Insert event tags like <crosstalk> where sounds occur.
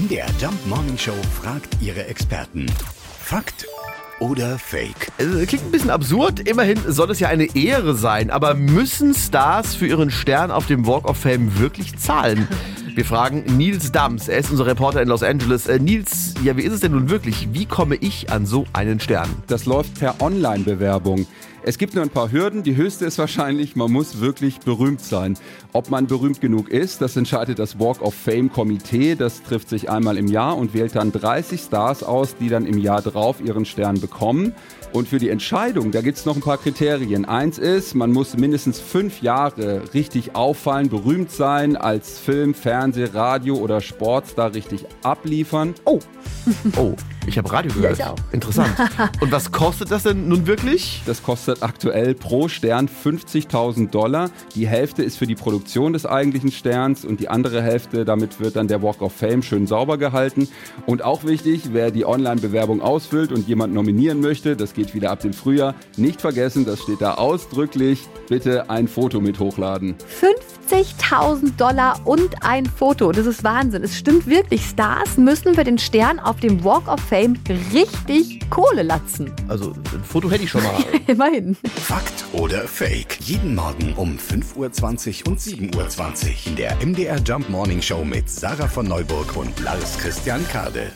MDR Jump Morning Show fragt ihre Experten. Fakt oder Fake? Also, klingt ein bisschen absurd. Immerhin soll es ja eine Ehre sein. Aber müssen Stars für ihren Stern auf dem Walk of Fame wirklich zahlen? Wir fragen Nils Dams. Er ist unser Reporter in Los Angeles. Äh, Nils, ja, wie ist es denn nun wirklich? Wie komme ich an so einen Stern? Das läuft per Online-Bewerbung. Es gibt nur ein paar Hürden. Die höchste ist wahrscheinlich, man muss wirklich berühmt sein. Ob man berühmt genug ist, das entscheidet das Walk of Fame Komitee. Das trifft sich einmal im Jahr und wählt dann 30 Stars aus, die dann im Jahr drauf ihren Stern bekommen. Und für die Entscheidung, da gibt es noch ein paar Kriterien. Eins ist, man muss mindestens fünf Jahre richtig auffallen, berühmt sein, als Film, Fernseh, Radio oder Sportstar richtig abliefern. Oh, oh, ich habe Radio gehört. ich auch. Interessant. <laughs> Und was kostet das denn nun wirklich? Das kostet aktuell pro Stern 50.000 Dollar. Die Hälfte ist für die Produktion des eigentlichen Sterns und die andere Hälfte, damit wird dann der Walk of Fame schön sauber gehalten. Und auch wichtig, wer die Online-Bewerbung ausfüllt und jemand nominieren möchte, das geht wieder ab dem Frühjahr, nicht vergessen, das steht da ausdrücklich, bitte ein Foto mit hochladen. 50.000 Dollar und ein Foto. Das ist Wahnsinn. Es stimmt wirklich. Stars müssen für den Stern auf dem Walk of Fame richtig Kohle latzen. Also, ein Foto hätte ich schon mal. <laughs> Immerhin. Fakt oder Fake? Jeden Morgen um 5.20 Uhr und 7.20 Uhr in der MDR Jump Morning Show mit Sarah von Neuburg und Lars Christian Kade.